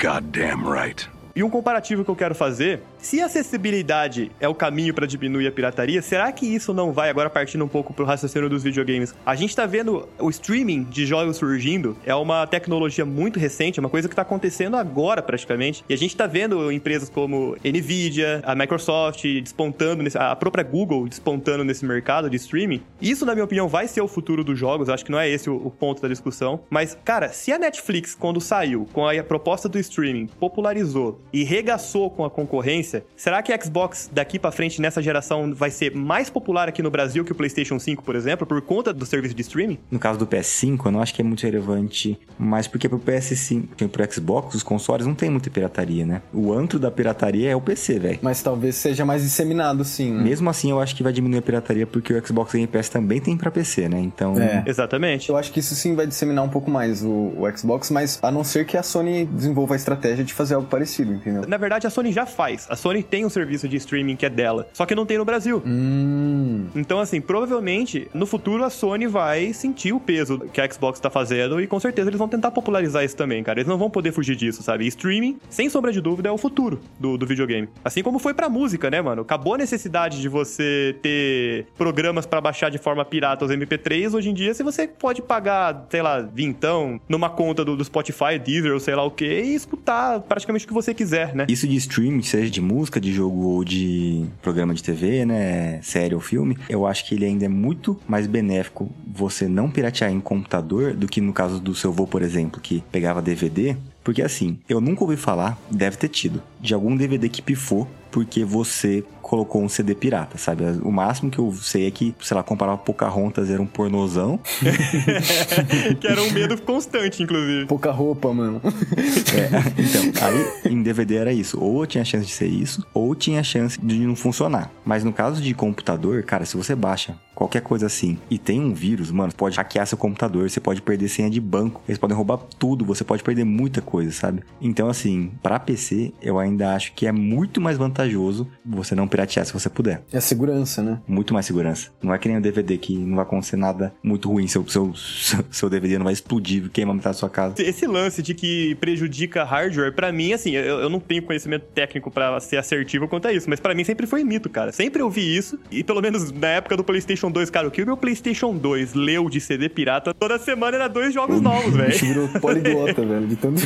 Goddamn right. E um comparativo que eu quero fazer, se a acessibilidade é o caminho para diminuir a pirataria, será que isso não vai, agora partindo um pouco pro raciocínio dos videogames? A gente tá vendo o streaming de jogos surgindo, é uma tecnologia muito recente, é uma coisa que tá acontecendo agora praticamente, e a gente tá vendo empresas como Nvidia, a Microsoft despontando, nesse, a própria Google despontando nesse mercado de streaming. Isso, na minha opinião, vai ser o futuro dos jogos, acho que não é esse o, o ponto da discussão, mas, cara, se a Netflix, quando saiu com a proposta do streaming, popularizou e regaçou com a concorrência, será que a Xbox daqui pra frente nessa geração vai ser mais popular aqui no Brasil que o PlayStation 5, por exemplo, por conta do serviço de streaming? no caso do PS5, eu não acho que é muito relevante, mas porque pro PS5 e pro Xbox, os consoles não tem muita pirataria, né? O antro da pirataria é o PC, velho. Mas talvez seja mais disseminado, sim. Né? Mesmo assim, eu acho que vai diminuir a pirataria porque o Xbox Game Pass também tem pra PC, né? Então, É. Exatamente. Eu acho que isso sim vai disseminar um pouco mais o, o Xbox, mas a não ser que a Sony desenvolva a estratégia de fazer algo parecido, entendeu? Na verdade, a Sony já faz. A Sony tem um serviço de streaming que é dela, só que não tem no Brasil. Hum. Então, assim, provavelmente, no futuro a Sony vai sentir o peso que a Xbox tá fazendo e com certeza eles vão tentar popularizar isso também, cara. Eles não vão poder fugir disso, sabe? E streaming, sem sombra de dúvida, é o futuro do, do videogame. Assim como foi pra música, né, mano? Acabou a necessidade de você ter programas pra baixar de forma pirata os MP3. Hoje em dia, se você pode pagar, sei lá, vintão numa conta do, do Spotify, Deezer ou sei lá o que, e escutar praticamente o que você quiser, né? Isso de streaming, seja de música, de jogo ou de programa de TV, né, série ou filme, eu acho que ele ainda é muito mais benéfico você não piratear em computador do que no caso do seu vô, por exemplo, que pegava DVD. Porque assim, eu nunca ouvi falar, deve ter tido, de algum DVD que pifou porque você colocou um CD pirata, sabe? O máximo que eu sei é que, sei lá, comparava Pocahontas era um pornozão. que era um medo constante, inclusive. Pouca roupa, mano. É, então, aí em DVD era isso. Ou tinha chance de ser isso, ou tinha chance de não funcionar. Mas no caso de computador, cara, se você baixa qualquer coisa assim e tem um vírus, mano, pode hackear seu computador, você pode perder senha de banco, eles podem roubar tudo, você pode perder muita coisa, sabe? Então, assim, pra PC, eu ainda acho que é muito mais vantajoso você não piratear se você puder. É a segurança, né? Muito mais segurança. Não é que nem o DVD que não vai acontecer nada muito ruim, seu, seu, seu, DVD não vai explodir, queimar metade da sua casa. Esse lance de que prejudica hardware, pra mim, assim, eu, eu não tenho conhecimento técnico pra ser assertivo quanto a isso, mas pra mim sempre foi mito, cara. Sempre eu vi isso, e pelo menos na época do PlayStation 2, cara, o que o meu PlayStation 2 leu de CD pirata, toda semana era dois jogos novos, velho. virou poliglota, velho, de tanto...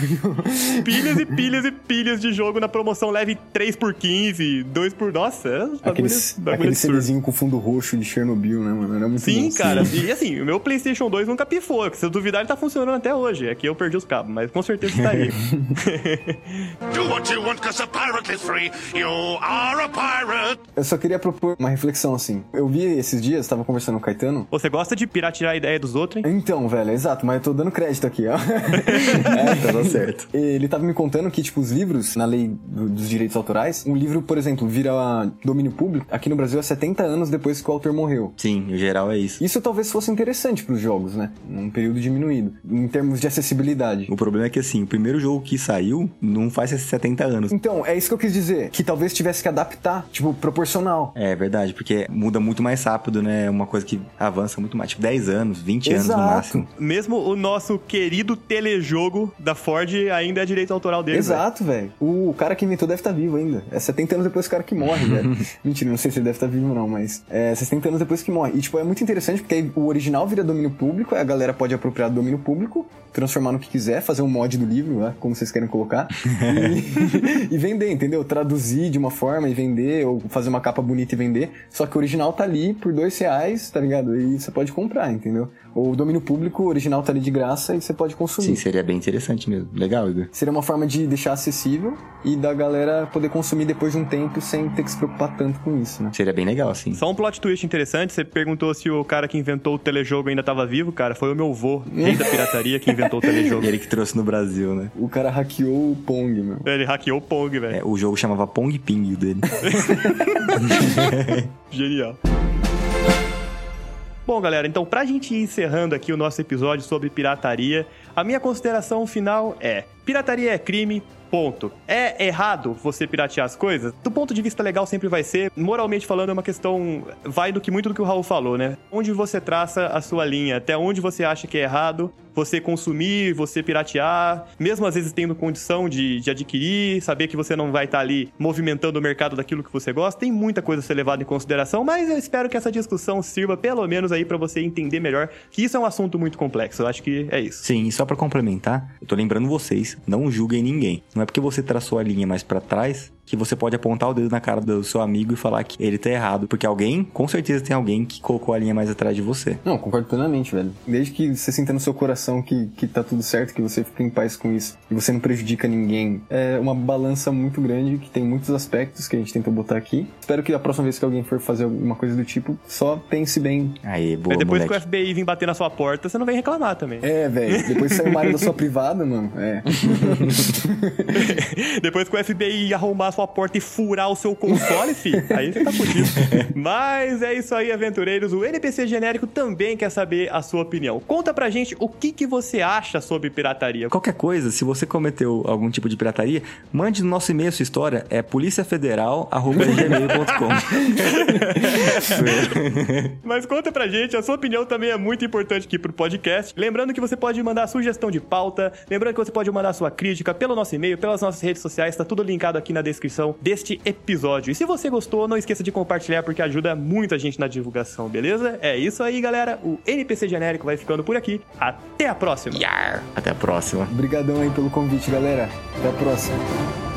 Pilhas e pilhas e pilhas de jogo na promoção leve 3 por 15, 2 por. Nossa, é um bagulho, Aquele, aquele. CDzinho com fundo roxo de Chernobyl, né, mano? Era muito Sim, bom. cara. E assim, o meu PlayStation 2 nunca pifou. Se eu duvidar, ele tá funcionando até hoje. Aqui eu perdi os cabos, mas com certeza tá aí. Do what you want, cause a pirate is free. You are a pirate. Eu só queria propor uma reflexão, assim. Eu vi esses dias, tava conversando com o Caetano. Você gosta de piratear a ideia dos outros, hein? Então, velho, exato, mas eu tô dando crédito aqui, ó. É, tá certo. Ele tava me contando que, tipo, os livros, na lei do- dos direitos autorais, um livro livro, por exemplo, vira domínio público, aqui no Brasil é 70 anos depois que o autor morreu. Sim, o geral é isso. Isso talvez fosse interessante pros jogos, né? Num período diminuído, em termos de acessibilidade. O problema é que, assim, o primeiro jogo que saiu não faz esses 70 anos. Então, é isso que eu quis dizer, que talvez tivesse que adaptar, tipo, proporcional. É verdade, porque muda muito mais rápido, né? É uma coisa que avança muito mais. Tipo, 10 anos, 20 anos no Exato. máximo. Mesmo o nosso querido telejogo da Ford ainda é direito autoral dele. Exato, velho. O cara que inventou deve estar vivo ainda. É 70 anos depois do cara que morre, velho. Mentira, não sei se ele deve estar vivo ou não, mas é 70 anos depois que morre. E, tipo, é muito interessante porque aí o original vira domínio público, aí a galera pode apropriar do domínio público, transformar no que quiser, fazer um mod do livro, né? Como vocês querem colocar. E, e vender, entendeu? Traduzir de uma forma e vender, ou fazer uma capa bonita e vender. Só que o original tá ali por dois reais, tá ligado? E você pode comprar, entendeu? O domínio público, original tá ali de graça e você pode consumir. Sim, seria bem interessante mesmo. Legal, Igor. Seria uma forma de deixar acessível e da galera poder consumir depois de um tempo sem ter que se preocupar tanto com isso, né? Seria bem legal, assim. Só um plot twist interessante, você perguntou se o cara que inventou o telejogo ainda tava vivo, cara. Foi o meu vô, rei da pirataria, que inventou o telejogo. Ele que trouxe no Brasil, né? O cara hackeou o Pong, meu. Ele hackeou o Pong, velho. É, o jogo chamava Pong Ping o dele. Genial. Bom, galera, então pra gente ir encerrando aqui o nosso episódio sobre pirataria, a minha consideração final é: pirataria é crime. Ponto. É errado você piratear as coisas? Do ponto de vista legal sempre vai ser. Moralmente falando, é uma questão. Vai do que muito do que o Raul falou, né? Onde você traça a sua linha, até onde você acha que é errado, você consumir, você piratear, mesmo às vezes tendo condição de, de adquirir, saber que você não vai estar ali movimentando o mercado daquilo que você gosta, tem muita coisa a ser levada em consideração, mas eu espero que essa discussão sirva pelo menos aí pra você entender melhor que isso é um assunto muito complexo. Eu acho que é isso. Sim, e só pra complementar, eu tô lembrando vocês, não julguem ninguém. Não é porque você traçou a linha mais pra trás que você pode apontar o dedo na cara do seu amigo e falar que ele tá errado, porque alguém, com certeza tem alguém que colocou a linha mais atrás de você. Não, concordo plenamente, velho. Desde que você sinta no seu coração que, que tá tudo certo, que você fica em paz com isso, e você não prejudica ninguém. É uma balança muito grande, que tem muitos aspectos que a gente tentou botar aqui. Espero que a próxima vez que alguém for fazer alguma coisa do tipo, só pense bem. Aí, boa, depois moleque. que o FBI vir bater na sua porta, você não vem reclamar também. É, velho. Depois sai uma área da sua privada, mano. É. Depois que o FBI arrombar a sua porta e furar o seu console, fi, aí você tá fudido. Mas é isso aí, aventureiros. O NPC genérico também quer saber a sua opinião. Conta pra gente o que, que você acha sobre pirataria. Qualquer coisa, se você cometeu algum tipo de pirataria, mande no nosso e-mail sua história, é policiafederal.gmail.com Mas conta pra gente, a sua opinião também é muito importante aqui pro podcast. Lembrando que você pode mandar sugestão de pauta, lembrando que você pode mandar sua crítica pelo nosso e-mail, pelas nossas redes sociais, tá tudo linkado aqui na descrição deste episódio. E se você gostou, não esqueça de compartilhar porque ajuda muita gente na divulgação, beleza? É isso aí, galera. O NPC genérico vai ficando por aqui. Até a próxima. Até a próxima. Obrigadão aí pelo convite, galera. Até a próxima.